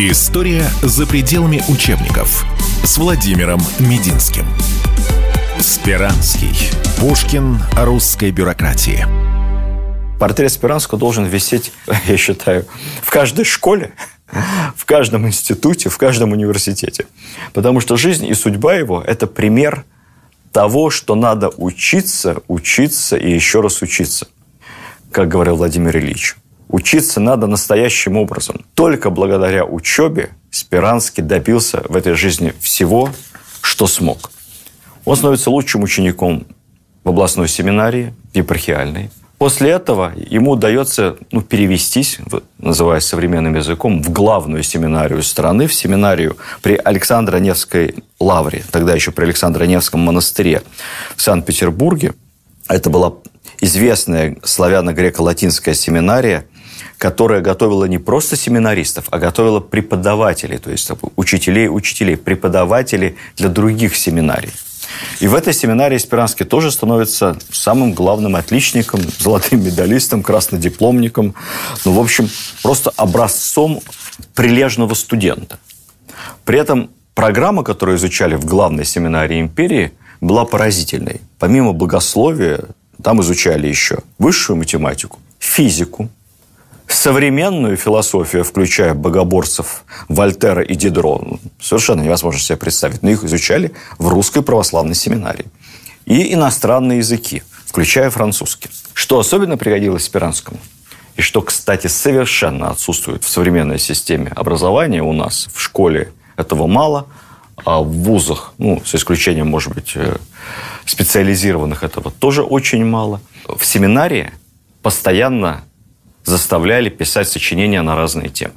История за пределами учебников с Владимиром Мединским. Спиранский. Пушкин о русской бюрократии. Портрет Спиранского должен висеть, я считаю, в каждой школе, в каждом институте, в каждом университете. Потому что жизнь и судьба его – это пример того, что надо учиться, учиться и еще раз учиться, как говорил Владимир Ильич. Учиться надо настоящим образом. Только благодаря учебе Спиранский добился в этой жизни всего, что смог. Он становится лучшим учеником в областной семинарии, епархиальной. После этого ему удается ну, перевестись, называя современным языком, в главную семинарию страны, в семинарию при Александро-Невской лавре, тогда еще при Александро-Невском монастыре в Санкт-Петербурге. Это была известная славяно-греко-латинская семинария – которая готовила не просто семинаристов, а готовила преподавателей, то есть учителей, учителей, преподавателей для других семинарий. И в этой семинарии Спиранский тоже становится самым главным отличником, золотым медалистом, краснодипломником. Ну, в общем, просто образцом прилежного студента. При этом программа, которую изучали в главной семинарии империи, была поразительной. Помимо богословия, там изучали еще высшую математику, физику, современную философию, включая богоборцев Вольтера и Дидро, совершенно невозможно себе представить. Но их изучали в русской православной семинарии. И иностранные языки, включая французский. Что особенно пригодилось Спиранскому, и что, кстати, совершенно отсутствует в современной системе образования у нас, в школе этого мало, а в вузах, ну, с исключением, может быть, э, специализированных этого тоже очень мало. В семинарии постоянно заставляли писать сочинения на разные темы.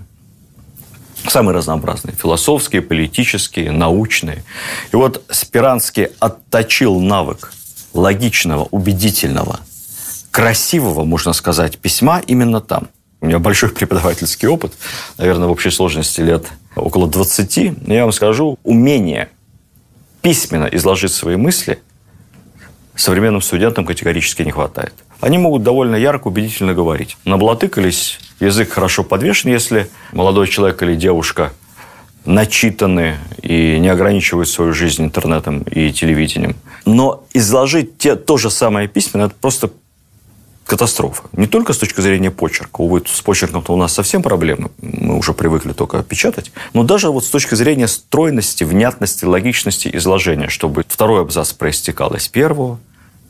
Самые разнообразные. Философские, политические, научные. И вот Спиранский отточил навык логичного, убедительного, красивого, можно сказать, письма именно там. У меня большой преподавательский опыт, наверное, в общей сложности лет около 20. Но я вам скажу, умение письменно изложить свои мысли современным студентам категорически не хватает они могут довольно ярко, убедительно говорить. Наблатыкались, язык хорошо подвешен, если молодой человек или девушка начитаны и не ограничивают свою жизнь интернетом и телевидением. Но изложить те, то же самое письменно – это просто катастрофа. Не только с точки зрения почерка. Увы, с почерком-то у нас совсем проблемы. Мы уже привыкли только печатать. Но даже вот с точки зрения стройности, внятности, логичности изложения, чтобы второй абзац проистекал из первого,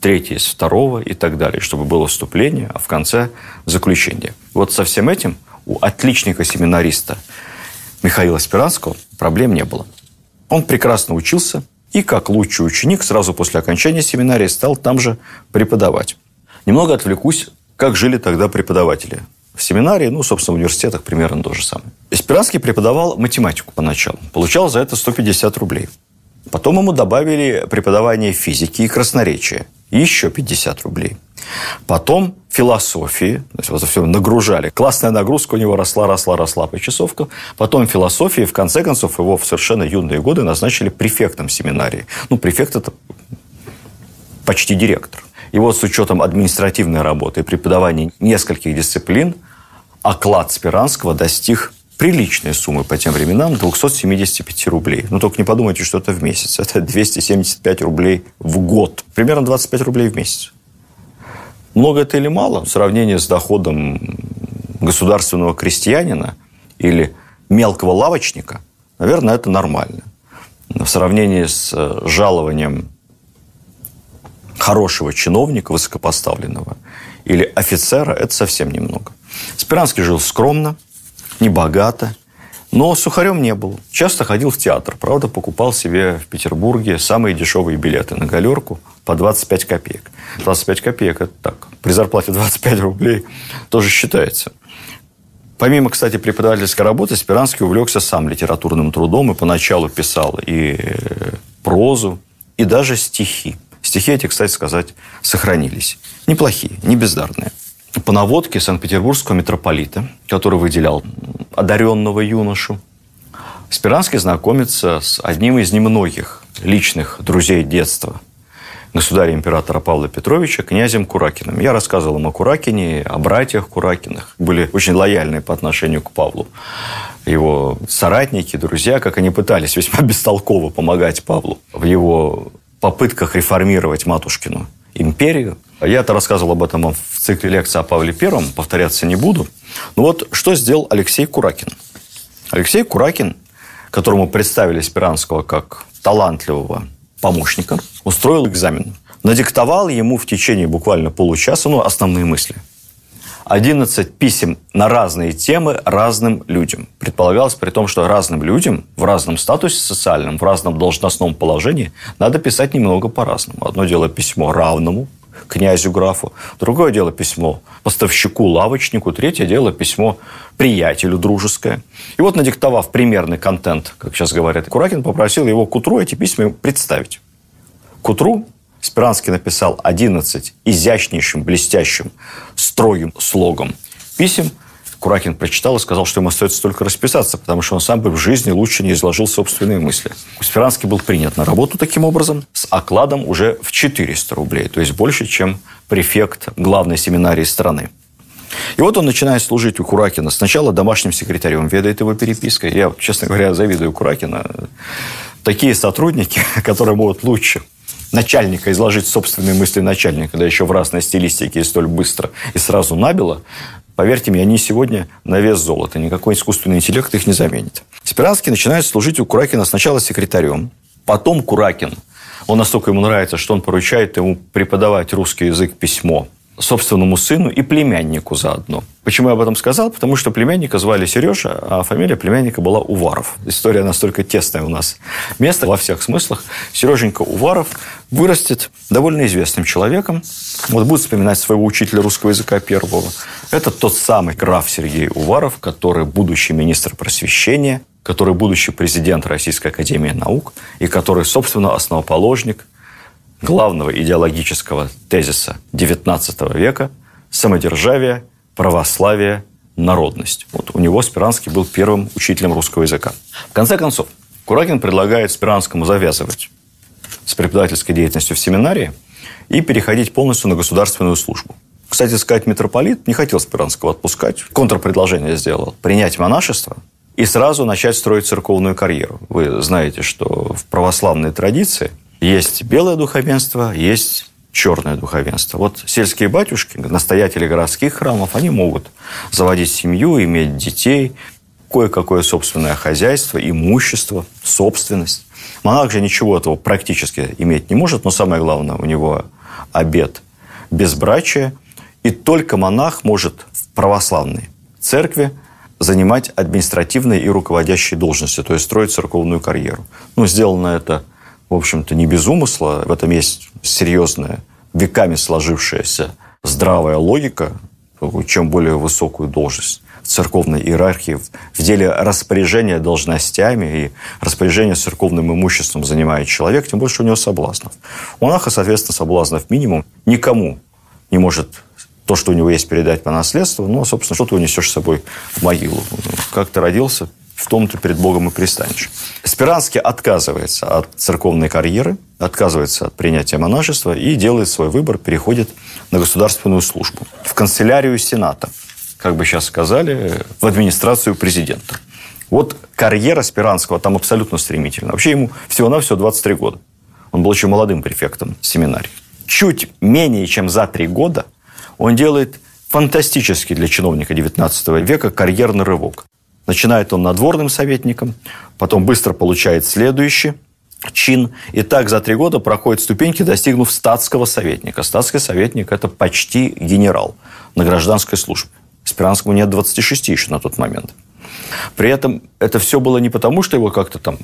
третий из второго и так далее, чтобы было вступление, а в конце заключение. Вот со всем этим у отличника-семинариста Михаила Спиранского проблем не было. Он прекрасно учился и, как лучший ученик, сразу после окончания семинарии стал там же преподавать. Немного отвлекусь, как жили тогда преподаватели. В семинарии, ну, собственно, в университетах примерно то же самое. Спиранский преподавал математику поначалу. Получал за это 150 рублей. Потом ему добавили преподавание физики и красноречия еще 50 рублей. Потом философии, то есть вот все нагружали. Классная нагрузка у него росла, росла, росла по часовкам. Потом философии, в конце концов, его в совершенно юные годы назначили префектом семинарии. Ну, префект – это почти директор. И вот с учетом административной работы и преподавания нескольких дисциплин, оклад Спиранского достиг приличные суммы по тем временам, 275 рублей. Ну, только не подумайте, что это в месяц. Это 275 рублей в год. Примерно 25 рублей в месяц. Много это или мало в сравнении с доходом государственного крестьянина или мелкого лавочника? Наверное, это нормально. Но в сравнении с э, жалованием хорошего чиновника, высокопоставленного, или офицера, это совсем немного. Спиранский жил скромно, не богато, но сухарем не был. Часто ходил в театр. Правда, покупал себе в Петербурге самые дешевые билеты на галерку по 25 копеек. 25 копеек – это так. При зарплате 25 рублей тоже считается. Помимо, кстати, преподавательской работы, Спиранский увлекся сам литературным трудом и поначалу писал и э, прозу, и даже стихи. Стихи эти, кстати сказать, сохранились. Неплохие, не бездарные по наводке Санкт-Петербургского митрополита, который выделял одаренного юношу, Спиранский знакомится с одним из немногих личных друзей детства государя-императора Павла Петровича, князем Куракиным. Я рассказывал им о Куракине, о братьях Куракиных. Были очень лояльны по отношению к Павлу. его соратники, друзья, как они пытались весьма бестолково помогать Павлу в его попытках реформировать матушкину империю. Я это рассказывал об этом в цикле лекций о Павле Первом, повторяться не буду. Но вот что сделал Алексей Куракин? Алексей Куракин, которому представили Спиранского как талантливого помощника, устроил экзамен. Надиктовал ему в течение буквально получаса ну, основные мысли – 11 писем на разные темы разным людям. Предполагалось при том, что разным людям в разном статусе социальном, в разном должностном положении надо писать немного по-разному. Одно дело письмо равному, князю графу, другое дело письмо поставщику, лавочнику, третье дело письмо приятелю дружеское. И вот, надиктовав примерный контент, как сейчас говорят, Куракин попросил его к утру эти письма представить. К утру Спиранский написал 11 изящнейшим, блестящим, строгим слогом писем. Куракин прочитал и сказал, что ему остается только расписаться, потому что он сам бы в жизни лучше не изложил собственные мысли. Спиранский был принят на работу таким образом с окладом уже в 400 рублей, то есть больше, чем префект главной семинарии страны. И вот он начинает служить у Куракина. Сначала домашним секретарем, ведает его перепиской. Я, честно говоря, завидую Куракина. Такие сотрудники, которые могут лучше начальника, изложить собственные мысли начальника, да еще в разной стилистике и столь быстро и сразу набило, поверьте мне, они сегодня на вес золота. Никакой искусственный интеллект их не заменит. Спиранский начинает служить у Куракина сначала секретарем, потом Куракин. Он настолько ему нравится, что он поручает ему преподавать русский язык письмо собственному сыну и племяннику заодно. Почему я об этом сказал? Потому что племянника звали Сережа, а фамилия племянника была Уваров. История настолько тесная у нас. Место во всех смыслах. Сереженька Уваров вырастет довольно известным человеком. Вот будет вспоминать своего учителя русского языка первого. Это тот самый граф Сергей Уваров, который будущий министр просвещения, который будущий президент Российской Академии Наук и который, собственно, основоположник главного идеологического тезиса XIX века – самодержавие, православие, народность. Вот у него Спиранский был первым учителем русского языка. В конце концов, Куракин предлагает Спиранскому завязывать с преподавательской деятельностью в семинарии и переходить полностью на государственную службу. Кстати сказать, митрополит не хотел Спиранского отпускать. Контрпредложение сделал. Принять монашество и сразу начать строить церковную карьеру. Вы знаете, что в православной традиции есть белое духовенство, есть черное духовенство. Вот сельские батюшки, настоятели городских храмов, они могут заводить семью, иметь детей, кое-какое собственное хозяйство, имущество, собственность. Монах же ничего этого практически иметь не может, но самое главное, у него обед безбрачия, и только монах может в православной церкви занимать административные и руководящие должности, то есть строить церковную карьеру. Ну, сделано это в общем-то, не без умысла. В этом есть серьезная, веками сложившаяся здравая логика, чем более высокую должность в церковной иерархии, в деле распоряжения должностями и распоряжения церковным имуществом занимает человек, тем больше у него соблазнов. У монаха, соответственно, соблазнов минимум. Никому не может то, что у него есть, передать по наследству, ну, собственно, что ты унесешь с собой в могилу. Как ты родился, в том ты перед Богом и пристанешь. Спиранский отказывается от церковной карьеры, отказывается от принятия монашества и делает свой выбор, переходит на государственную службу. В канцелярию Сената, как бы сейчас сказали, в администрацию президента. Вот карьера Спиранского там абсолютно стремительна. Вообще ему всего-навсего 23 года. Он был еще молодым префектом семинарии. Чуть менее чем за три года он делает фантастический для чиновника XIX века карьерный рывок. Начинает он надворным советником, потом быстро получает следующий чин. И так за три года проходит ступеньки, достигнув статского советника. Статский советник – это почти генерал на гражданской службе. Спиранскому нет 26 еще на тот момент. При этом это все было не потому, что его как-то там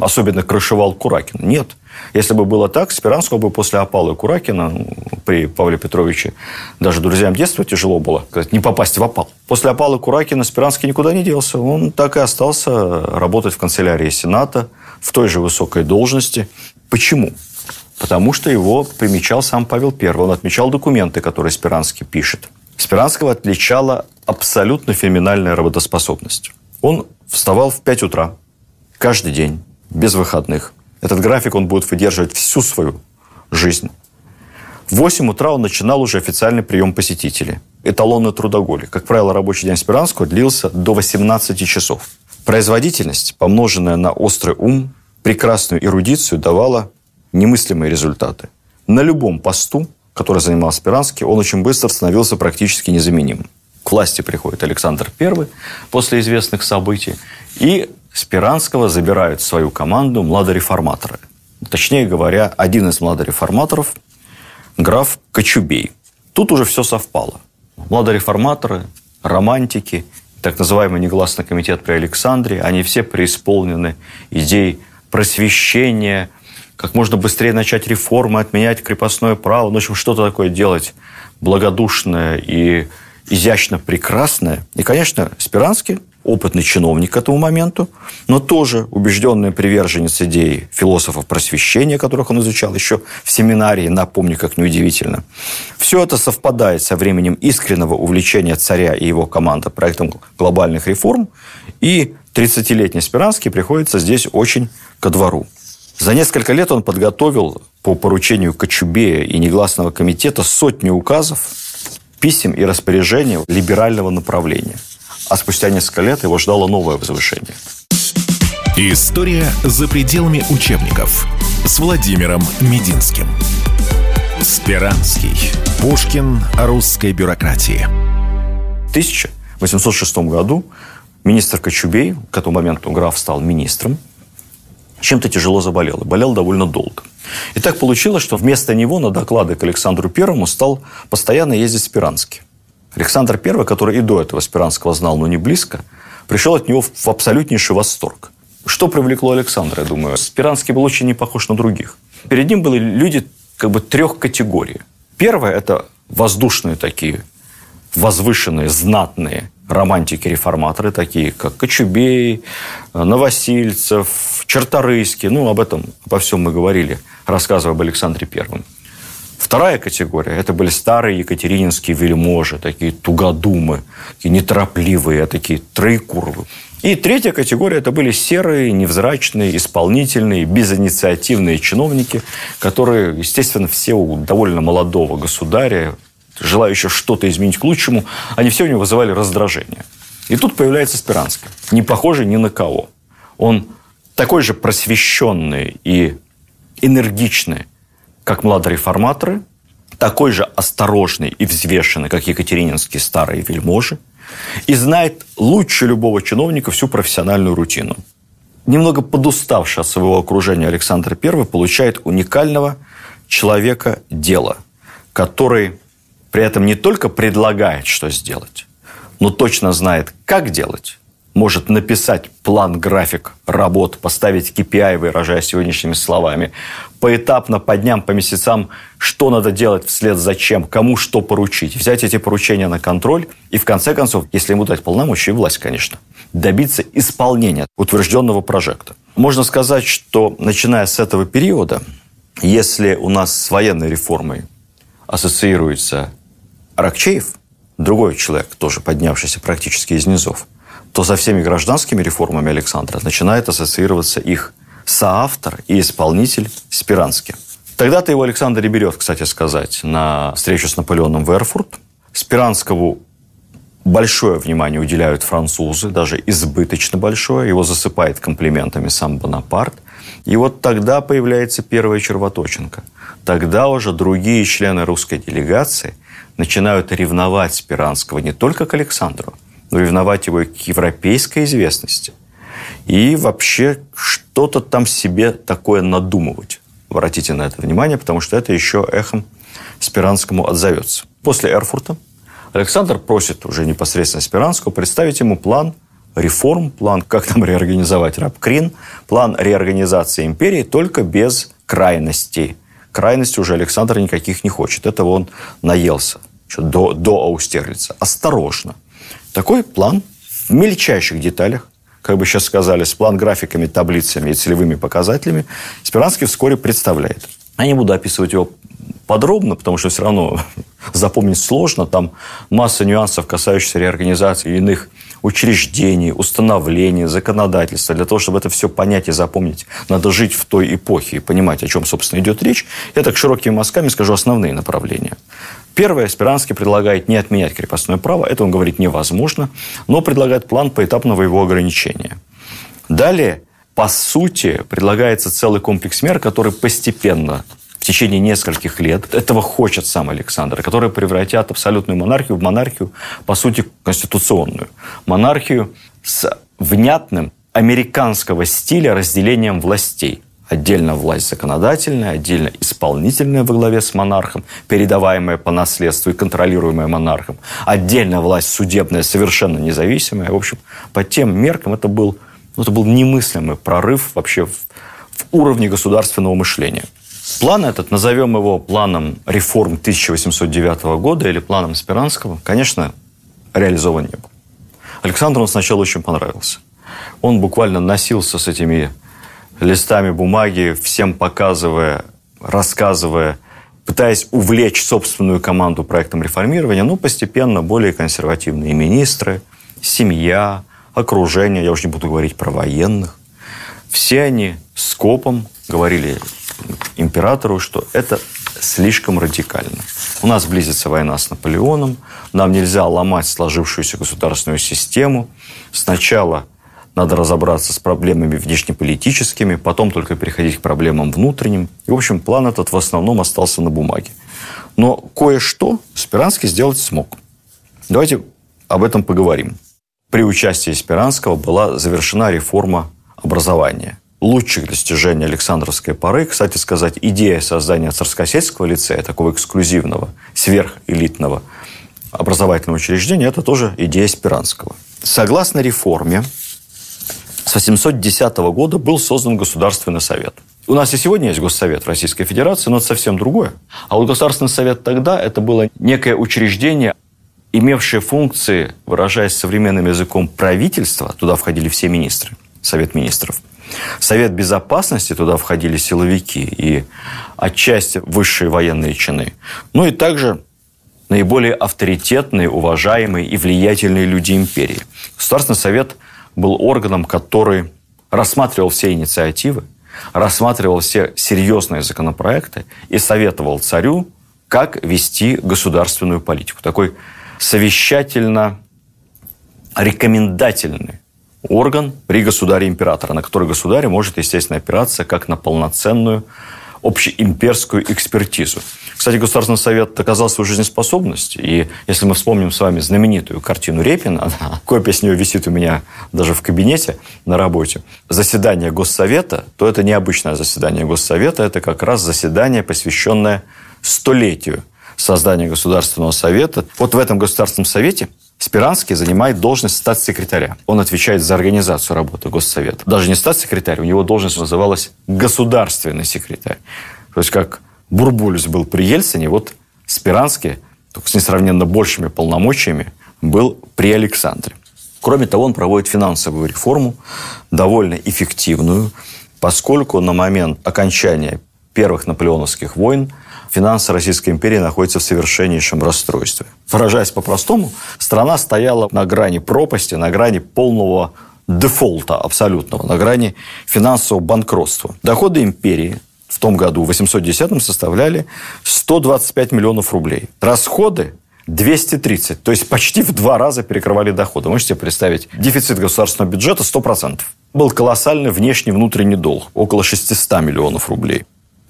особенно крышевал Куракин. Нет. Если бы было так, Спиранского бы после опалы Куракина ну, при Павле Петровиче даже друзьям детства тяжело было не попасть в опал. После опалы Куракина Спиранский никуда не делся. Он так и остался работать в канцелярии Сената в той же высокой должности. Почему? Потому что его примечал сам Павел I. Он отмечал документы, которые Спиранский пишет. Спиранского отличала абсолютно феноменальная работоспособность. Он вставал в 5 утра каждый день, без выходных. Этот график он будет выдерживать всю свою жизнь. В 8 утра он начинал уже официальный прием посетителей. Эталонный трудоголик. Как правило, рабочий день Спиранского длился до 18 часов. Производительность, помноженная на острый ум, прекрасную эрудицию, давала немыслимые результаты. На любом посту, который занимал Спиранский, он очень быстро становился практически незаменимым. Власти приходит Александр I после известных событий, и Спиранского забирают в свою команду младореформаторы. Точнее говоря, один из младореформаторов – граф Кочубей. Тут уже все совпало. Младореформаторы, романтики, так называемый негласный комитет при Александре, они все преисполнены идей просвещения, как можно быстрее начать реформы, отменять крепостное право, ну, в общем, что-то такое делать благодушное и изящно прекрасное. И, конечно, Спиранский опытный чиновник к этому моменту, но тоже убежденный приверженец идей философов просвещения, которых он изучал еще в семинарии, напомню, как неудивительно. Все это совпадает со временем искреннего увлечения царя и его команды проектом глобальных реформ, и 30-летний Спиранский приходится здесь очень ко двору. За несколько лет он подготовил по поручению Кочубея и негласного комитета сотни указов, писем и распоряжений либерального направления – а спустя несколько лет его ждало новое возвышение. История за пределами учебников с Владимиром Мединским. Спиранский. Пушкин русской бюрократии. В 1806 году министр Кочубей, к этому моменту граф стал министром, чем-то тяжело заболел. И болел довольно долго. И так получилось, что вместо него на доклады к Александру Первому стал постоянно ездить Спиранский. Александр I, который и до этого Спиранского знал, но не близко, пришел от него в абсолютнейший восторг. Что привлекло Александра, я думаю? Спиранский был очень не похож на других. Перед ним были люди как бы трех категорий. Первое – это воздушные такие, возвышенные, знатные романтики-реформаторы, такие как Кочубей, Новосильцев, Черторыйский. Ну, об этом, обо всем мы говорили, рассказывая об Александре Первом. Вторая категория – это были старые екатерининские вельможи, такие тугодумы, такие неторопливые, такие троекуровы. И третья категория – это были серые, невзрачные, исполнительные, безинициативные чиновники, которые, естественно, все у довольно молодого государя, желающего что-то изменить к лучшему, они все у него вызывали раздражение. И тут появляется Спиранский, не похожий ни на кого. Он такой же просвещенный и энергичный, как младореформаторы, такой же осторожный и взвешенный, как екатерининские старые вельможи, и знает лучше любого чиновника всю профессиональную рутину. Немного подуставший от своего окружения Александр I получает уникального человека дела, который при этом не только предлагает, что сделать, но точно знает, как делать, может написать план-график работ, поставить KPI, выражая сегодняшними словами, поэтапно по дням, по месяцам, что надо делать вслед за чем, кому что поручить, взять эти поручения на контроль и, в конце концов, если ему дать полномочия и власть, конечно, добиться исполнения утвержденного прожекта. Можно сказать, что начиная с этого периода, если у нас с военной реформой ассоциируется Аракчеев, другой человек, тоже поднявшийся практически из низов, то со всеми гражданскими реформами Александра начинает ассоциироваться их соавтор и исполнитель Спиранский. Тогда-то его Александр и берет, кстати сказать, на встречу с Наполеоном в Эрфурт. Спиранскому большое внимание уделяют французы, даже избыточно большое. Его засыпает комплиментами сам Бонапарт. И вот тогда появляется первая червоточинка. Тогда уже другие члены русской делегации начинают ревновать Спиранского не только к Александру, ревновать его к европейской известности и вообще что-то там себе такое надумывать. Обратите на это внимание, потому что это еще эхом Спиранскому отзовется. После Эрфурта Александр просит уже непосредственно Спиранского представить ему план реформ, план, как там реорганизовать Рабкрин, план реорганизации империи, только без крайностей. Крайности уже Александр никаких не хочет. Этого он наелся еще до, до Аустерлица. Осторожно. Такой план в мельчайших деталях, как бы сейчас сказали, с план-графиками, таблицами и целевыми показателями, Спиранский вскоре представляет. Я не буду описывать его подробно, потому что все равно запомнить сложно. Там масса нюансов, касающихся реорганизации иных учреждений, установлений, законодательства. Для того, чтобы это все понять и запомнить, надо жить в той эпохе и понимать, о чем, собственно, идет речь. Я так широкими мазками скажу основные направления. Первое, Спиранский предлагает не отменять крепостное право. Это он говорит невозможно, но предлагает план поэтапного его ограничения. Далее, по сути, предлагается целый комплекс мер, который постепенно в течение нескольких лет, этого хочет сам Александр, которые превратят абсолютную монархию в монархию, по сути, конституционную. Монархию с внятным американского стиля разделением властей. Отдельно власть законодательная, отдельно исполнительная во главе с монархом, передаваемая по наследству и контролируемая монархом. Отдельно власть судебная, совершенно независимая. В общем, по тем меркам это был, ну, это был немыслимый прорыв вообще в, в уровне государственного мышления. План этот, назовем его планом реформ 1809 года или планом Спиранского, конечно, реализован не был. Александру он сначала очень понравился. Он буквально носился с этими листами бумаги, всем показывая, рассказывая, пытаясь увлечь собственную команду проектом реформирования, ну, постепенно более консервативные министры, семья, окружение, я уже не буду говорить про военных, все они скопом говорили императору, что это слишком радикально. У нас близится война с Наполеоном, нам нельзя ломать сложившуюся государственную систему. Сначала надо разобраться с проблемами внешнеполитическими, потом только переходить к проблемам внутренним. И, в общем, план этот в основном остался на бумаге. Но кое-что Спиранский сделать смог. Давайте об этом поговорим. При участии Спиранского была завершена реформа образования. Лучших достижений Александровской поры, кстати сказать, идея создания царскосельского лицея, такого эксклюзивного, сверхэлитного образовательного учреждения, это тоже идея Спиранского. Согласно реформе, с 810 года был создан Государственный совет. У нас и сегодня есть Госсовет Российской Федерации, но это совсем другое. А вот Государственный совет тогда это было некое учреждение, имевшее функции, выражаясь современным языком, правительства, туда входили все министры, Совет министров. Совет безопасности, туда входили силовики и отчасти высшие военные чины. Ну и также наиболее авторитетные, уважаемые и влиятельные люди империи. Государственный совет был органом, который рассматривал все инициативы, рассматривал все серьезные законопроекты и советовал царю, как вести государственную политику. Такой совещательно-рекомендательный орган при государе-императора, на который государь может, естественно, опираться как на полноценную общеимперскую экспертизу. Кстати, Государственный совет доказал свою жизнеспособность. И если мы вспомним с вами знаменитую картину Репина, копия с нее висит у меня даже в кабинете на работе, заседание Госсовета, то это необычное заседание Госсовета, это как раз заседание, посвященное столетию создания Государственного совета. Вот в этом Государственном совете Спиранский занимает должность статс-секретаря. Он отвечает за организацию работы Госсовета. Даже не статс-секретарь, у него должность называлась государственный секретарь. То есть как Бурбулис был при Ельцине, вот Спиранский, только с несравненно большими полномочиями, был при Александре. Кроме того, он проводит финансовую реформу, довольно эффективную, поскольку на момент окончания первых наполеоновских войн финансы Российской империи находятся в совершеннейшем расстройстве. Выражаясь по-простому, страна стояла на грани пропасти, на грани полного дефолта абсолютного, на грани финансового банкротства. Доходы империи в том году, в 810-м, составляли 125 миллионов рублей. Расходы 230, то есть почти в два раза перекрывали доходы. Можете себе представить, дефицит государственного бюджета 100%. Был колоссальный внешний внутренний долг, около 600 миллионов рублей.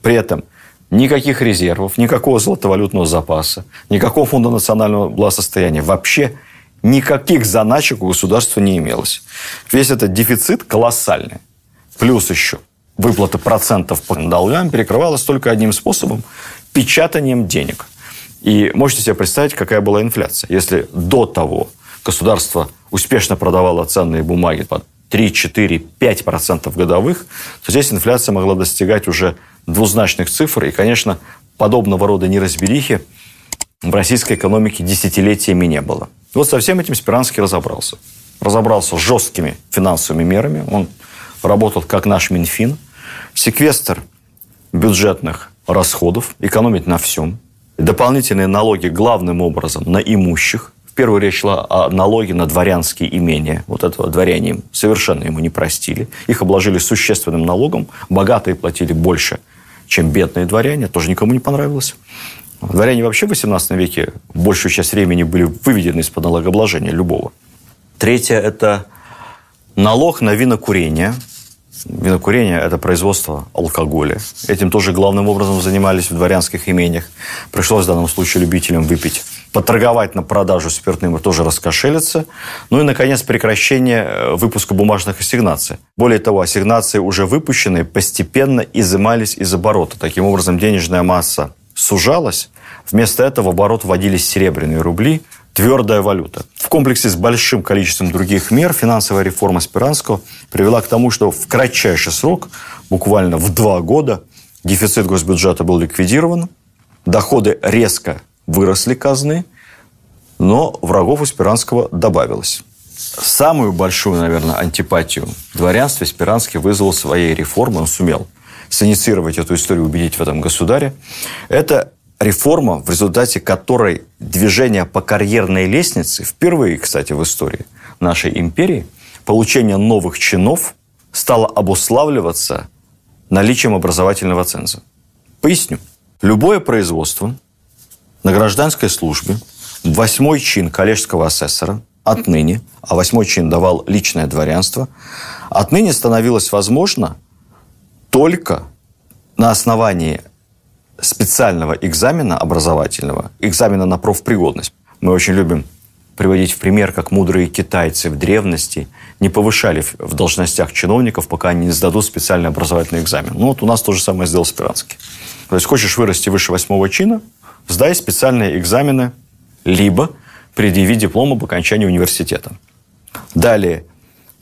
При этом никаких резервов, никакого золотовалютного запаса, никакого фонда национального благосостояния. Вообще никаких заначек у государства не имелось. Весь этот дефицит колоссальный. Плюс еще выплата процентов по долгам перекрывалась только одним способом – печатанием денег. И можете себе представить, какая была инфляция. Если до того государство успешно продавало ценные бумаги под 3, 4, 5 процентов годовых, то здесь инфляция могла достигать уже двузначных цифр. И, конечно, подобного рода неразберихи в российской экономике десятилетиями не было. Вот со всем этим Спиранский разобрался. Разобрался с жесткими финансовыми мерами. Он работал как наш Минфин. Секвестр бюджетных расходов, экономить на всем. Дополнительные налоги главным образом на имущих. В первую речь шла о налоге на дворянские имения. Вот этого дворяне совершенно ему не простили. Их обложили существенным налогом. Богатые платили больше, чем бедные дворяне. Тоже никому не понравилось. Дворяне вообще в XVIII веке большую часть времени были выведены из-под налогообложения любого. Третье – это налог на винокурение. Винокурение – это производство алкоголя. Этим тоже главным образом занимались в дворянских имениях. Пришлось в данном случае любителям выпить поторговать на продажу спиртным тоже раскошелиться. Ну и, наконец, прекращение э, выпуска бумажных ассигнаций. Более того, ассигнации, уже выпущенные, постепенно изымались из оборота. Таким образом, денежная масса сужалась. Вместо этого в оборот вводились серебряные рубли, твердая валюта. В комплексе с большим количеством других мер финансовая реформа Спиранского привела к тому, что в кратчайший срок, буквально в два года, дефицит госбюджета был ликвидирован, доходы резко выросли казны, но врагов у Спиранского добавилось. Самую большую, наверное, антипатию дворянства Спиранский вызвал своей реформой, он сумел синициировать эту историю, убедить в этом государе. Это реформа, в результате которой движение по карьерной лестнице, впервые, кстати, в истории нашей империи, получение новых чинов стало обуславливаться наличием образовательного ценза. Поясню. Любое производство на гражданской службе восьмой чин коллежского асессора отныне, а восьмой чин давал личное дворянство, отныне становилось возможно только на основании специального экзамена образовательного, экзамена на профпригодность. Мы очень любим приводить в пример, как мудрые китайцы в древности не повышали в должностях чиновников, пока они не сдадут специальный образовательный экзамен. Ну вот у нас то же самое сделал Спиранский. То есть хочешь вырасти выше восьмого чина, сдай специальные экзамены, либо предъяви диплом об окончании университета. Далее,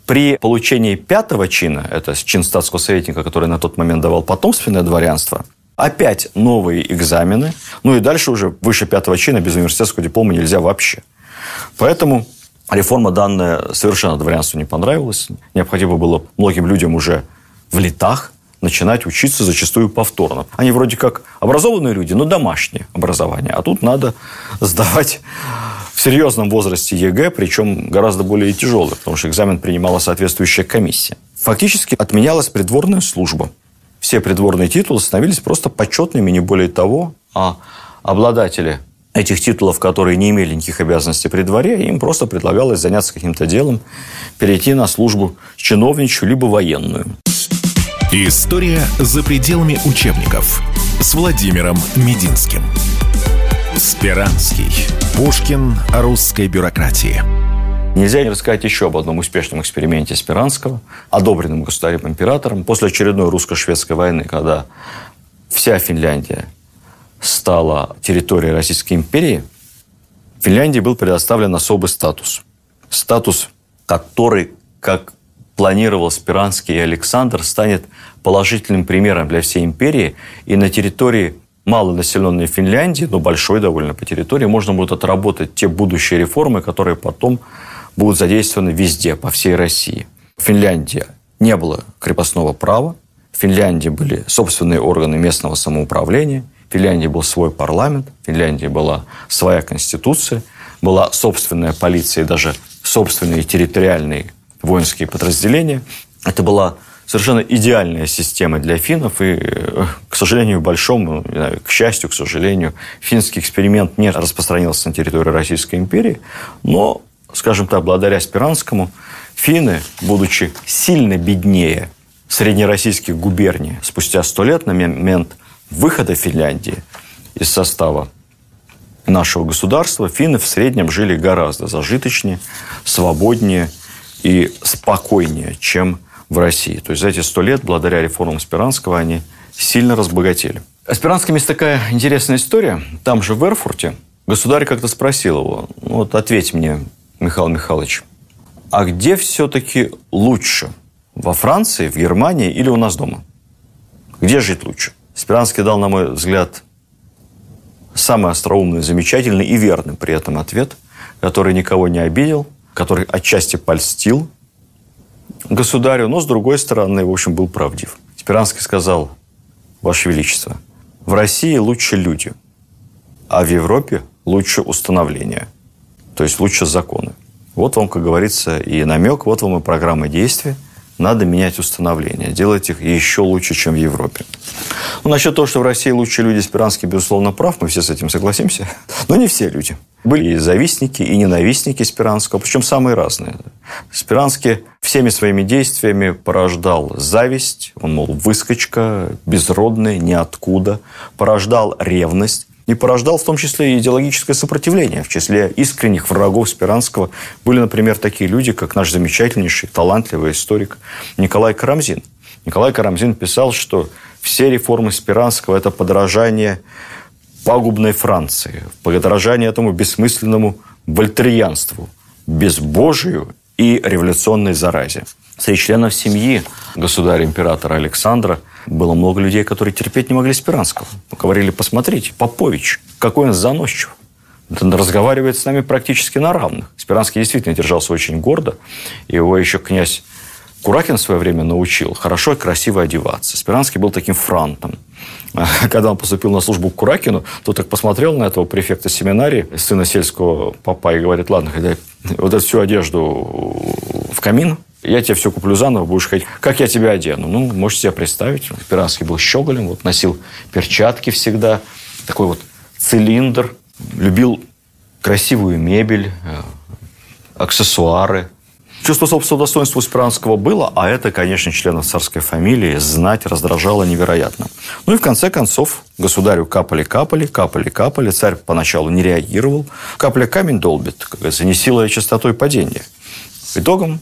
при получении пятого чина, это чин статского советника, который на тот момент давал потомственное дворянство, опять новые экзамены, ну и дальше уже выше пятого чина без университетского диплома нельзя вообще. Поэтому реформа данная совершенно дворянству не понравилась. Необходимо было многим людям уже в летах начинать учиться зачастую повторно. Они вроде как образованные люди, но домашнее образование. А тут надо сдавать в серьезном возрасте ЕГЭ, причем гораздо более тяжелый, потому что экзамен принимала соответствующая комиссия. Фактически отменялась придворная служба. Все придворные титулы становились просто почетными, не более того, а обладатели этих титулов, которые не имели никаких обязанностей при дворе, им просто предлагалось заняться каким-то делом, перейти на службу чиновничью либо военную. История за пределами учебников с Владимиром Мединским. Спиранский. Пушкин русской бюрократии. Нельзя не рассказать еще об одном успешном эксперименте Спиранского, одобренном государем-императором после очередной русско-шведской войны, когда вся Финляндия стала территорией Российской империи, Финляндии был предоставлен особый статус. Статус, который, как планировал Спиранский и Александр, станет положительным примером для всей империи. И на территории малонаселенной Финляндии, но большой довольно по территории, можно будет отработать те будущие реформы, которые потом будут задействованы везде, по всей России. В Финляндии не было крепостного права, в Финляндии были собственные органы местного самоуправления, в Финляндии был свой парламент, в Финляндии была своя конституция, была собственная полиция и даже собственные территориальные воинские подразделения. Это была совершенно идеальная система для финнов, и, э, к сожалению, большому, знаю, к счастью, к сожалению, финский эксперимент не распространился на территории Российской империи, но, скажем так, благодаря Спиранскому, финны, будучи сильно беднее среднероссийских губерний, спустя сто лет на момент выхода Финляндии из состава нашего государства, финны в среднем жили гораздо зажиточнее, свободнее – и спокойнее, чем в России. То есть за эти сто лет, благодаря реформам Спиранского, они сильно разбогатели. О Спиранском есть такая интересная история. Там же в Эрфурте государь как-то спросил его, ну вот ответь мне, Михаил Михайлович, а где все-таки лучше? Во Франции, в Германии или у нас дома? Где жить лучше? Спиранский дал, на мой взгляд, самый остроумный, замечательный и верный при этом ответ, который никого не обидел – который отчасти польстил государю, но, с другой стороны, в общем, был правдив. Спиранский сказал, Ваше Величество, в России лучше люди, а в Европе лучше установления, то есть лучше законы. Вот вам, как говорится, и намек, вот вам и программа действия. Надо менять установления, делать их еще лучше, чем в Европе. Ну, насчет того, что в России лучшие люди, Спиранский, безусловно, прав, мы все с этим согласимся. Но не все люди. Были и завистники, и ненавистники Спиранского, причем самые разные. Спиранский всеми своими действиями порождал зависть, он, мол, выскочка, безродный, ниоткуда, порождал ревность, и порождал в том числе и идеологическое сопротивление. В числе искренних врагов Спиранского были, например, такие люди, как наш замечательнейший, талантливый историк Николай Карамзин. Николай Карамзин писал, что все реформы Спиранского – это подражание пагубной Франции, подражание этому бессмысленному вольтерианству, безбожию и революционной заразе. Среди членов семьи государя-императора Александра было много людей, которые терпеть не могли Спиранского. Говорили, посмотрите, Попович, какой он заносчив. Он разговаривает с нами практически на равных. Спиранский действительно держался очень гордо. Его еще князь Куракин в свое время научил хорошо и красиво одеваться. Спиранский был таким франтом. Когда он поступил на службу к Куракину, то так посмотрел на этого префекта семинарии, сына сельского папа, и говорит, ладно, вот эту всю одежду в камин, я тебе все куплю заново, будешь ходить. Как я тебя одену? Ну, можете себе представить. Спиранский был щеголем, вот носил перчатки всегда, такой вот цилиндр, любил красивую мебель, э, аксессуары, Чувство собственного достоинства у Спиранского было, а это, конечно, членов царской фамилии знать раздражало невероятно. Ну и в конце концов государю капали-капали, капали-капали. Царь поначалу не реагировал. Капля камень долбит, как говорится, не силой, а частотой падения. Итогом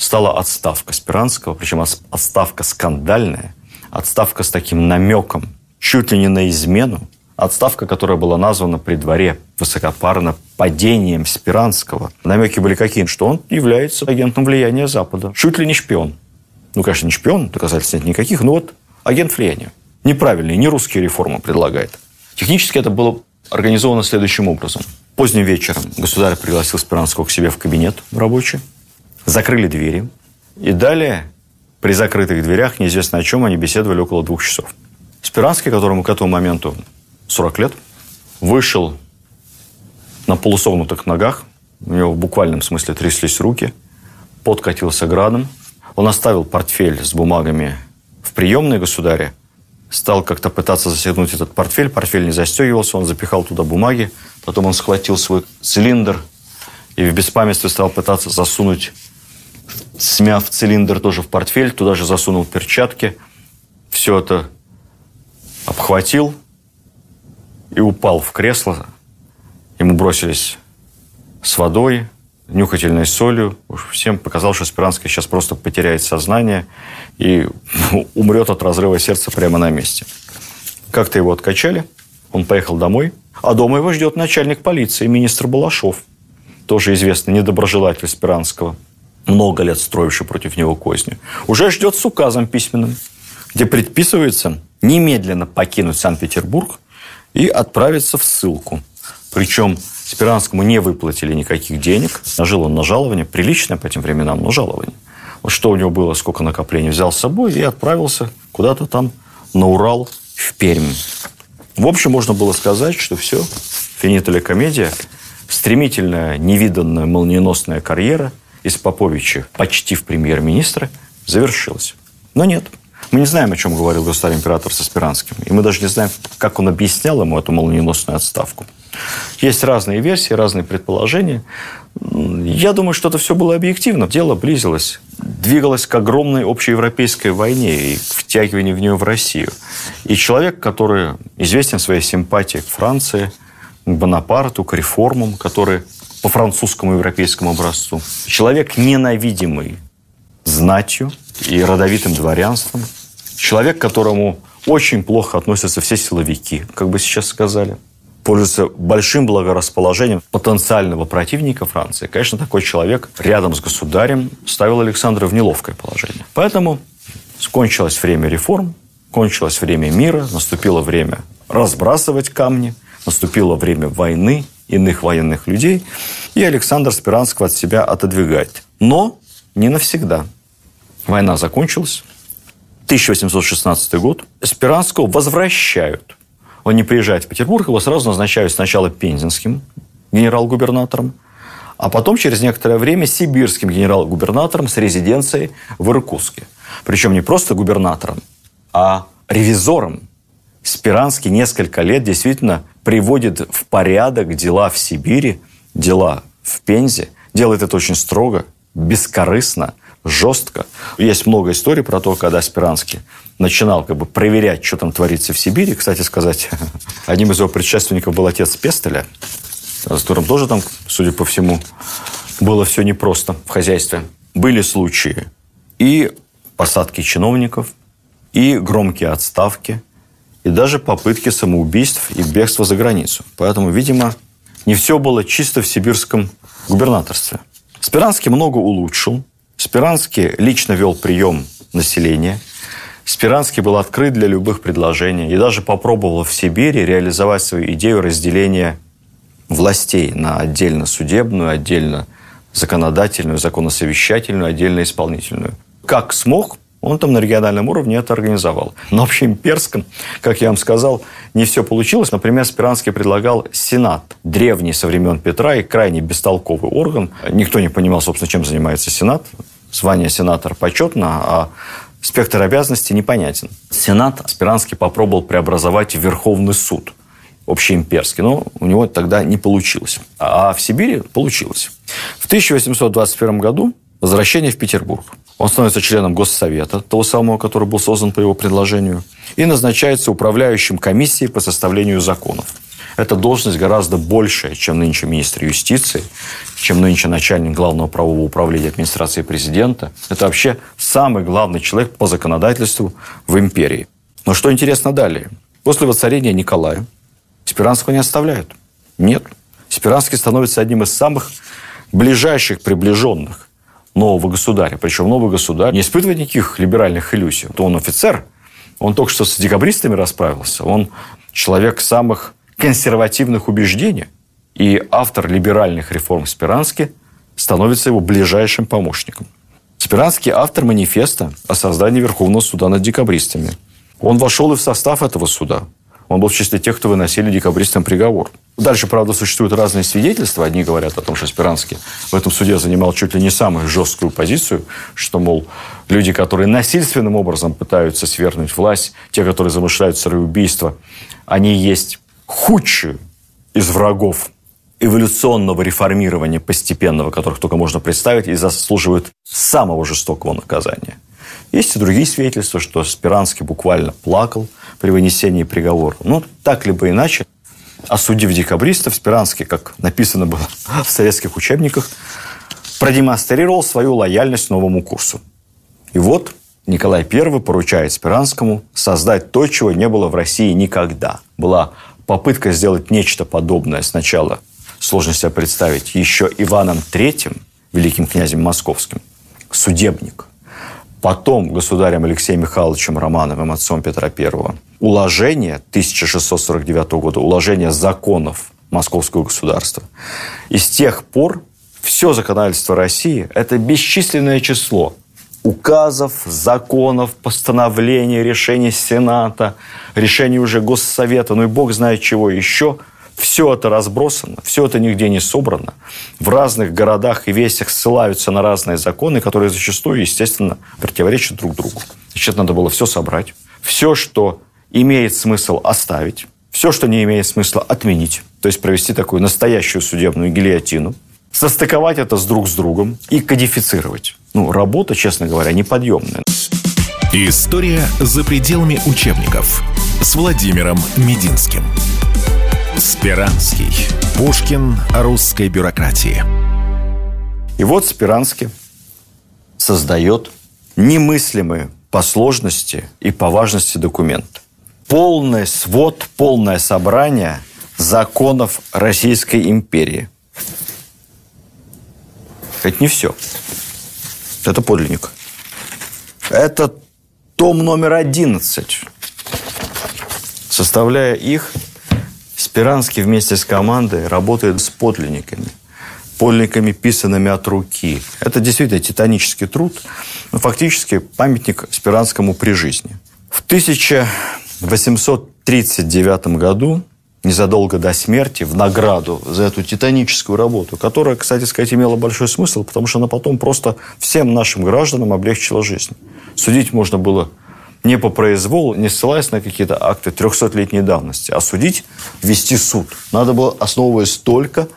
стала отставка Спиранского, причем отставка скандальная, отставка с таким намеком, чуть ли не на измену, Отставка, которая была названа при дворе высокопарно падением Спиранского. Намеки были какие? Что он является агентом влияния Запада. Чуть ли не шпион. Ну, конечно, не шпион, доказательств нет никаких, но вот агент влияния. Неправильные, не русские реформы предлагает. Технически это было организовано следующим образом. Поздним вечером государь пригласил Спиранского к себе в кабинет рабочий, закрыли двери, и далее при закрытых дверях, неизвестно о чем, они беседовали около двух часов. Спиранский, которому к этому моменту 40 лет, вышел на полусогнутых ногах, у него в буквальном смысле тряслись руки, подкатился градом. Он оставил портфель с бумагами в приемной государя, стал как-то пытаться застегнуть этот портфель, портфель не застегивался, он запихал туда бумаги, потом он схватил свой цилиндр и в беспамятстве стал пытаться засунуть, смяв цилиндр тоже в портфель, туда же засунул перчатки, все это обхватил, и упал в кресло. Ему бросились с водой, нюхательной солью. Всем показалось, что Спиранский сейчас просто потеряет сознание и умрет от разрыва сердца прямо на месте. Как-то его откачали, он поехал домой, а дома его ждет начальник полиции, министр Балашов, тоже известный недоброжелатель Спиранского, много лет строивший против него козню. Уже ждет с указом письменным, где предписывается немедленно покинуть Санкт-Петербург и отправиться в ссылку. Причем Спиранскому не выплатили никаких денег. Нажил он на жалование, приличное по этим временам, но жалование. Вот что у него было, сколько накоплений взял с собой и отправился куда-то там на Урал, в Пермь. В общем, можно было сказать, что все, финитали комедия, стремительная, невиданная, молниеносная карьера из Поповича почти в премьер-министра завершилась. Но нет – мы не знаем, о чем говорил государь-император со Спиранским. И мы даже не знаем, как он объяснял ему эту молниеносную отставку. Есть разные версии, разные предположения. Я думаю, что это все было объективно. Дело близилось, двигалось к огромной общеевропейской войне и втягиванию в нее в Россию. И человек, который известен своей симпатией к Франции, к Бонапарту, к реформам, которые по французскому европейскому образцу. Человек ненавидимый знатью и родовитым дворянством, Человек, к которому очень плохо относятся все силовики, как бы сейчас сказали, пользуется большим благорасположением потенциального противника Франции. Конечно, такой человек рядом с государем ставил Александра в неловкое положение. Поэтому скончилось время реформ, кончилось время мира, наступило время разбрасывать камни, наступило время войны, иных военных людей, и Александр Спиранского от себя отодвигает. Но не навсегда. Война закончилась, 1816 год, Спиранского возвращают. Он не приезжает в Петербург, его сразу назначают сначала пензенским генерал-губернатором, а потом через некоторое время сибирским генерал-губернатором с резиденцией в Иркутске. Причем не просто губернатором, а ревизором. Спиранский несколько лет действительно приводит в порядок дела в Сибири, дела в Пензе. Делает это очень строго, бескорыстно, жестко. Есть много историй про то, когда Спиранский начинал как бы проверять, что там творится в Сибири. Кстати сказать, одним из его предшественников был отец Пестеля, с которым тоже там, судя по всему, было все непросто в хозяйстве. Были случаи и посадки чиновников, и громкие отставки, и даже попытки самоубийств и бегства за границу. Поэтому, видимо, не все было чисто в сибирском губернаторстве. Спиранский много улучшил. Спиранский лично вел прием населения. Спиранский был открыт для любых предложений и даже попробовал в Сибири реализовать свою идею разделения властей на отдельно судебную, отдельно законодательную, законосовещательную, отдельно исполнительную. Как смог, он там на региональном уровне это организовал. Но вообще имперском, как я вам сказал, не все получилось. Например, Спиранский предлагал Сенат, древний со времен Петра и крайне бестолковый орган. Никто не понимал, собственно, чем занимается Сенат. Звание сенатора почетно, а спектр обязанностей непонятен. Сенат Спиранский попробовал преобразовать в Верховный суд общеимперский, но у него тогда не получилось. А в Сибири получилось. В 1821 году возвращение в Петербург. Он становится членом Госсовета, того самого, который был создан по его предложению, и назначается управляющим комиссией по составлению законов. Эта должность гораздо большая, чем нынче министр юстиции, чем нынче начальник главного правового управления администрации президента. Это вообще самый главный человек по законодательству в империи. Но что интересно далее? После воцарения Николая Спиранского не оставляют. Нет. Спиранский становится одним из самых ближайших приближенных нового государя. Причем новый государь не испытывает никаких либеральных иллюзий. То он офицер, он только что с декабристами расправился, он человек самых консервативных убеждений. И автор либеральных реформ Спиранский становится его ближайшим помощником. Спиранский автор манифеста о создании Верховного суда над декабристами. Он вошел и в состав этого суда. Он был в числе тех, кто выносили декабристам приговор. Дальше, правда, существуют разные свидетельства. Одни говорят о том, что Спиранский в этом суде занимал чуть ли не самую жесткую позицию, что, мол, люди, которые насильственным образом пытаются свергнуть власть, те, которые замышляют сыроубийство, они есть худшие из врагов эволюционного реформирования постепенного, которых только можно представить, и заслуживают самого жестокого наказания. Есть и другие свидетельства, что Спиранский буквально плакал – при вынесении приговора. Ну, так либо иначе, осудив декабристов, Спиранский, как написано было в советских учебниках, продемонстрировал свою лояльность новому курсу. И вот Николай I поручает Спиранскому создать то, чего не было в России никогда. Была попытка сделать нечто подобное сначала, сложно себе представить, еще Иваном III, великим князем московским, судебник. Потом государем Алексеем Михайловичем Романовым, отцом Петра I уложение 1649 года, уложение законов Московского государства. И с тех пор все законодательство России – это бесчисленное число указов, законов, постановлений, решений Сената, решений уже Госсовета, ну и бог знает чего еще. Все это разбросано, все это нигде не собрано. В разных городах и весях ссылаются на разные законы, которые зачастую, естественно, противоречат друг другу. Значит, надо было все собрать. Все, что имеет смысл оставить, все, что не имеет смысла, отменить. То есть провести такую настоящую судебную гильотину, состыковать это с друг с другом и кодифицировать. Ну, работа, честно говоря, неподъемная. История за пределами учебников с Владимиром Мединским. Спиранский. Пушкин русской бюрократии. И вот Спиранский создает немыслимые по сложности и по важности документ полный свод, полное собрание законов Российской империи. Это не все. Это подлинник. Это том номер 11. Составляя их, Спиранский вместе с командой работает с подлинниками. Подлинниками, писанными от руки. Это действительно титанический труд. Фактически памятник Спиранскому при жизни. В 1000 в 839 году, незадолго до смерти, в награду за эту титаническую работу, которая, кстати сказать, имела большой смысл, потому что она потом просто всем нашим гражданам облегчила жизнь. Судить можно было не по произволу, не ссылаясь на какие-то акты 300-летней давности, а судить, вести суд. Надо было, основываясь только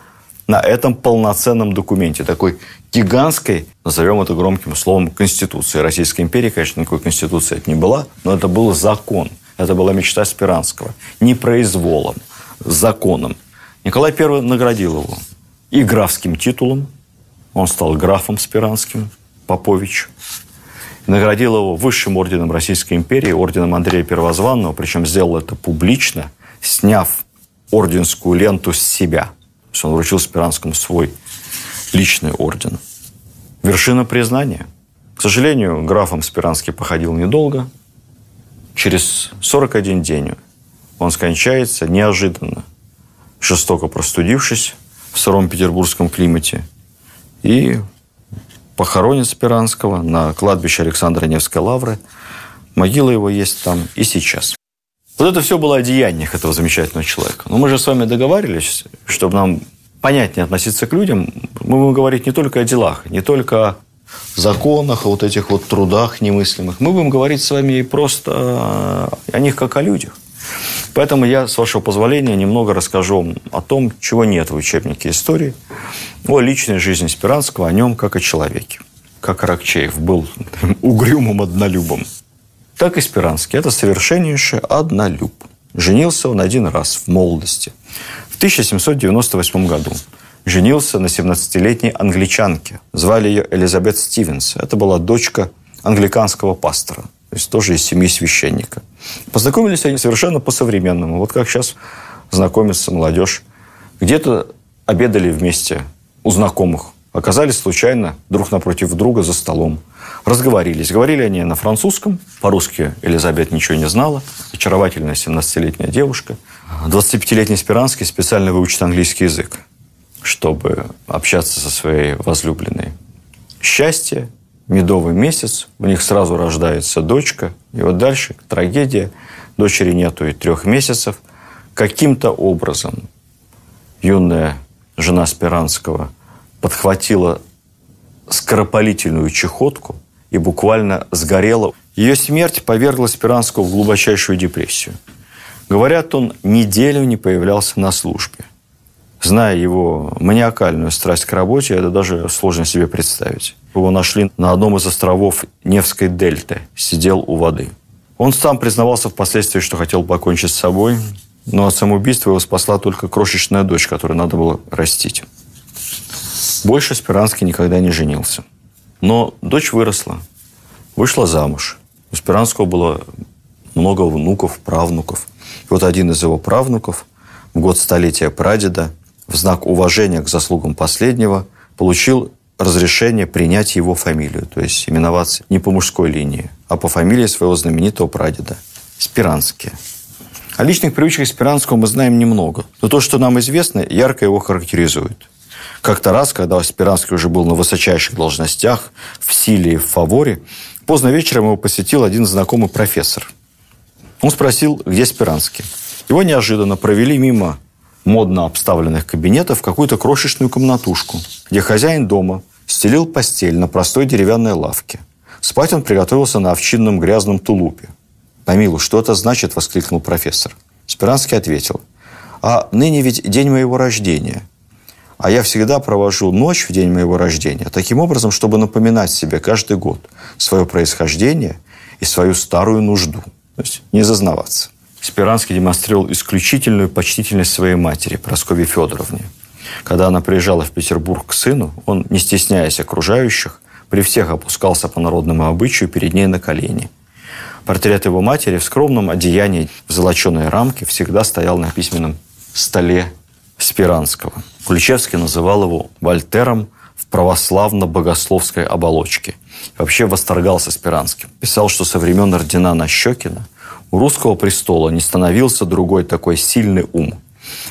на этом полноценном документе, такой гигантской, назовем это громким словом, Конституции. Российской империи, конечно, никакой Конституции это не была, но это был закон. Это была мечта Спиранского. Не произволом, законом. Николай I наградил его и графским титулом, он стал графом Спиранским, Попович, наградил его высшим орденом Российской империи, орденом Андрея Первозванного, причем сделал это публично, сняв орденскую ленту с себя. То есть он вручил Спиранскому свой личный орден. Вершина признания. К сожалению, графом Спиранский походил недолго. Через 41 день он скончается неожиданно, жестоко простудившись в сыром петербургском климате. И похоронен Спиранского на кладбище Александра Невской лавры. Могила его есть там и сейчас. Вот это все было о деяниях этого замечательного человека. Но мы же с вами договаривались, чтобы нам понятнее относиться к людям, мы будем говорить не только о делах, не только о законах, о вот этих вот трудах немыслимых. Мы будем говорить с вами и просто о них как о людях. Поэтому я, с вашего позволения, немного расскажу о том, чего нет в учебнике истории, о личной жизни Спиранского, о нем как о человеке. Как Аракчеев был угрюмым однолюбом. Так и Спиранский. Это совершеннейший однолюб. Женился он один раз в молодости. В 1798 году женился на 17-летней англичанке. Звали ее Элизабет Стивенс. Это была дочка англиканского пастора то есть тоже из семьи священника. Познакомились они совершенно по-современному. Вот как сейчас знакомится молодежь. Где-то обедали вместе у знакомых. Оказались случайно друг напротив друга за столом. Разговорились. Говорили они на французском. По-русски Элизабет ничего не знала. Очаровательная 17-летняя девушка. 25-летний Спиранский специально выучит английский язык, чтобы общаться со своей возлюбленной. Счастье, медовый месяц, у них сразу рождается дочка, и вот дальше трагедия, дочери нету и трех месяцев. Каким-то образом юная жена Спиранского подхватила скоропалительную чехотку и буквально сгорела. Ее смерть повергла Спиранского в глубочайшую депрессию. Говорят, он неделю не появлялся на службе. Зная его маниакальную страсть к работе, это даже сложно себе представить. Его нашли на одном из островов Невской дельты. Сидел у воды. Он сам признавался впоследствии, что хотел покончить с собой, но от самоубийства его спасла только крошечная дочь, которую надо было растить. Больше Спиранский никогда не женился. Но дочь выросла, вышла замуж. У Спиранского было много внуков, правнуков. И вот один из его правнуков в год столетия прадеда в знак уважения к заслугам последнего получил разрешение принять его фамилию, то есть именоваться не по мужской линии, а по фамилии своего знаменитого прадеда – Спиранский. О личных привычках Спиранского мы знаем немного, но то, что нам известно, ярко его характеризует. Как-то раз, когда Спиранский уже был на высочайших должностях, в силе и в фаворе, поздно вечером его посетил один знакомый профессор. Он спросил, где Спиранский. Его неожиданно провели мимо модно обставленных кабинетов какую-то крошечную комнатушку, где хозяин дома стелил постель на простой деревянной лавке. Спать он приготовился на овчинном грязном тулупе. «Помилуй, что это значит?» – воскликнул профессор. Спиранский ответил. «А ныне ведь день моего рождения. А я всегда провожу ночь в день моего рождения таким образом, чтобы напоминать себе каждый год свое происхождение и свою старую нужду. То есть не зазнаваться». Спиранский демонстрировал исключительную почтительность своей матери, Прасковье Федоровне. Когда она приезжала в Петербург к сыну, он, не стесняясь окружающих, при всех опускался по народному обычаю перед ней на колени. Портрет его матери в скромном одеянии в золоченой рамке всегда стоял на письменном столе Спиранского. Ключевский называл его Вольтером в православно-богословской оболочке. вообще восторгался Спиранским. Писал, что со времен Ордена Щекина у русского престола не становился другой такой сильный ум.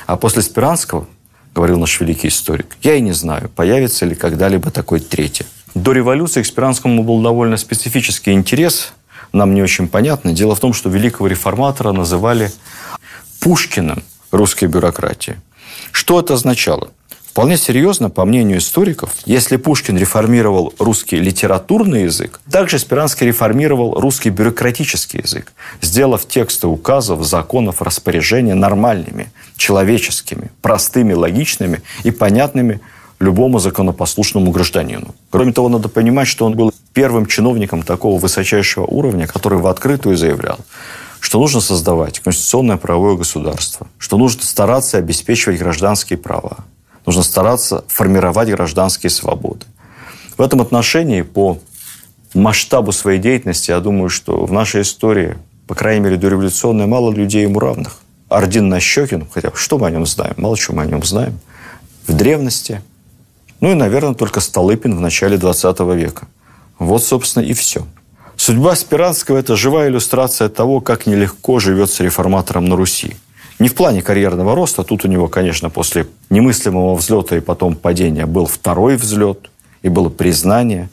А после Спиранского, говорил наш великий историк, я и не знаю, появится ли когда-либо такой третий. До революции к Спиранскому был довольно специфический интерес, нам не очень понятно. Дело в том, что великого реформатора называли Пушкиным русской бюрократии. Что это означало? Вполне серьезно, по мнению историков, если Пушкин реформировал русский литературный язык, также Спиранский реформировал русский бюрократический язык, сделав тексты указов, законов, распоряжения нормальными, человеческими, простыми, логичными и понятными любому законопослушному гражданину. Кроме того, надо понимать, что он был первым чиновником такого высочайшего уровня, который в открытую заявлял, что нужно создавать конституционное правовое государство, что нужно стараться обеспечивать гражданские права, нужно стараться формировать гражданские свободы. В этом отношении по масштабу своей деятельности, я думаю, что в нашей истории, по крайней мере, дореволюционной, мало людей ему равных. Ордин Нащекин, хотя что мы о нем знаем? Мало чего мы о нем знаем. В древности. Ну и, наверное, только Столыпин в начале 20 века. Вот, собственно, и все. Судьба Спиранского – это живая иллюстрация того, как нелегко живется реформаторам на Руси. Не в плане карьерного роста, тут у него, конечно, после немыслимого взлета и потом падения был второй взлет, и было признание.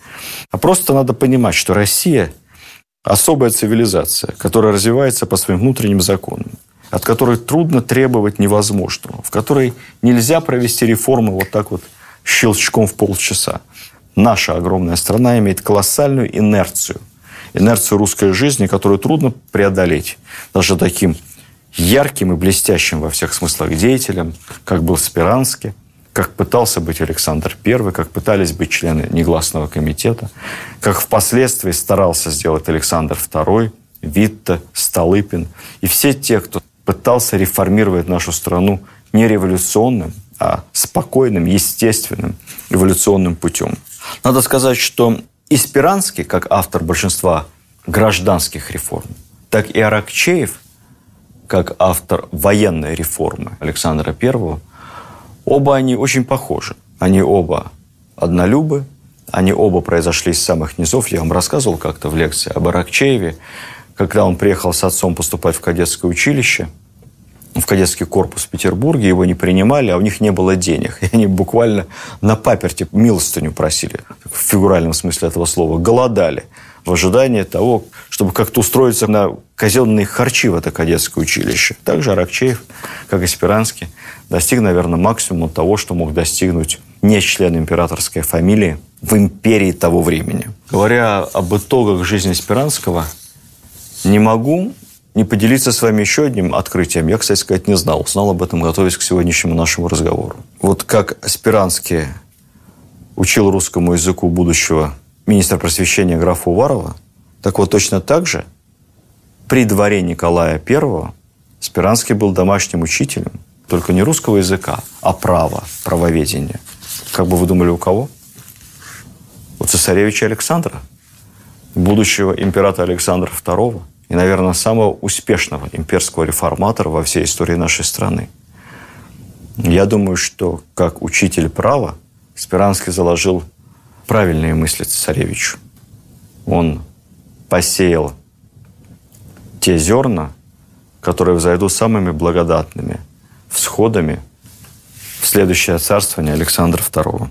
А просто надо понимать, что Россия – особая цивилизация, которая развивается по своим внутренним законам, от которой трудно требовать невозможного, в которой нельзя провести реформы вот так вот щелчком в полчаса. Наша огромная страна имеет колоссальную инерцию инерцию русской жизни, которую трудно преодолеть даже таким ярким и блестящим во всех смыслах деятелем, как был Спиранский, как пытался быть Александр I, как пытались быть члены негласного комитета, как впоследствии старался сделать Александр II, Витте, Столыпин и все те, кто пытался реформировать нашу страну не революционным, а спокойным, естественным эволюционным путем. Надо сказать, что и Спиранский, как автор большинства гражданских реформ, так и Аракчеев, как автор военной реформы Александра I, оба они очень похожи. Они оба однолюбы, они оба произошли из самых низов. Я вам рассказывал как-то в лекции об Аракчееве, когда он приехал с отцом поступать в кадетское училище – в кадетский корпус в Петербурге, его не принимали, а у них не было денег. И они буквально на паперте милостыню просили, в фигуральном смысле этого слова, голодали в ожидании того, чтобы как-то устроиться на казенные харчи в это кадетское училище. Также Аракчеев, как и Спиранский, достиг, наверное, максимума того, что мог достигнуть не член императорской фамилии в империи того времени. Говоря об итогах жизни Спиранского, не могу не поделиться с вами еще одним открытием. Я, кстати сказать, не знал. Знал об этом, готовясь к сегодняшнему нашему разговору. Вот как Спиранский учил русскому языку будущего министра просвещения графа Уварова, так вот точно так же при дворе Николая I Спиранский был домашним учителем, только не русского языка, а права, правоведения. Как бы вы думали, у кого? У цесаревича Александра, будущего императора Александра II – и, наверное, самого успешного имперского реформатора во всей истории нашей страны. Я думаю, что как учитель права Спиранский заложил правильные мысли цесаревичу. Он посеял те зерна, которые взойдут самыми благодатными всходами в следующее царствование Александра II.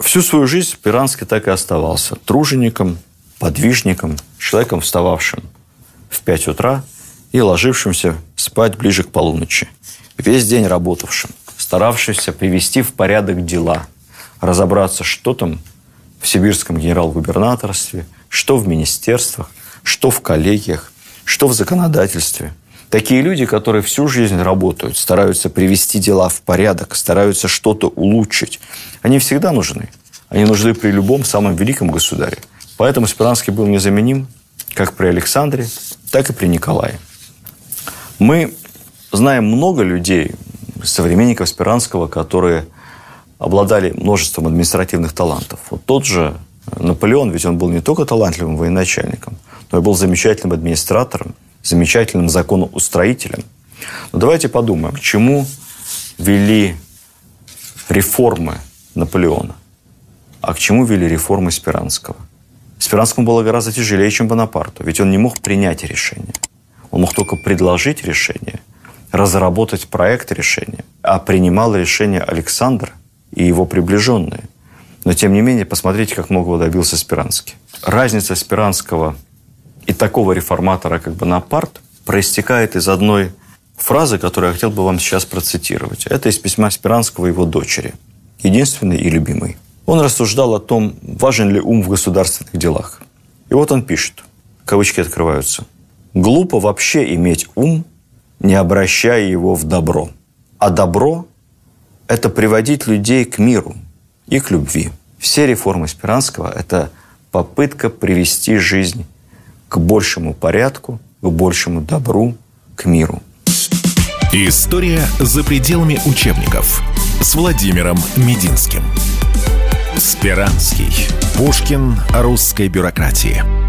Всю свою жизнь Спиранский так и оставался тружеником, подвижником, человеком, встававшим в 5 утра и ложившимся спать ближе к полуночи. Весь день работавшим, старавшимся привести в порядок дела, разобраться, что там в сибирском генерал-губернаторстве, что в министерствах, что в коллегиях, что в законодательстве. Такие люди, которые всю жизнь работают, стараются привести дела в порядок, стараются что-то улучшить, они всегда нужны. Они нужны при любом самом великом государе. Поэтому Спиранский был незаменим как при Александре, так и при Николае. Мы знаем много людей, современников Спиранского, которые обладали множеством административных талантов. Вот тот же Наполеон, ведь он был не только талантливым военачальником, но и был замечательным администратором, замечательным законоустроителем. Но давайте подумаем, к чему вели реформы Наполеона, а к чему вели реформы Спиранского. Спиранскому было гораздо тяжелее, чем Бонапарту, ведь он не мог принять решение. Он мог только предложить решение, разработать проект решения, а принимал решение Александр и его приближенные. Но, тем не менее, посмотрите, как многого добился Спиранский. Разница Спиранского и такого реформатора, как Бонапарт, проистекает из одной фразы, которую я хотел бы вам сейчас процитировать. Это из письма Спиранского его дочери. единственный и любимый. Он рассуждал о том, важен ли ум в государственных делах. И вот он пишет, кавычки открываются, «Глупо вообще иметь ум, не обращая его в добро. А добро – это приводить людей к миру и к любви. Все реформы Спиранского – это попытка привести жизнь к большему порядку, к большему добру, к миру. История за пределами учебников с Владимиром Мединским. Спиранский. Пушкин русской бюрократии.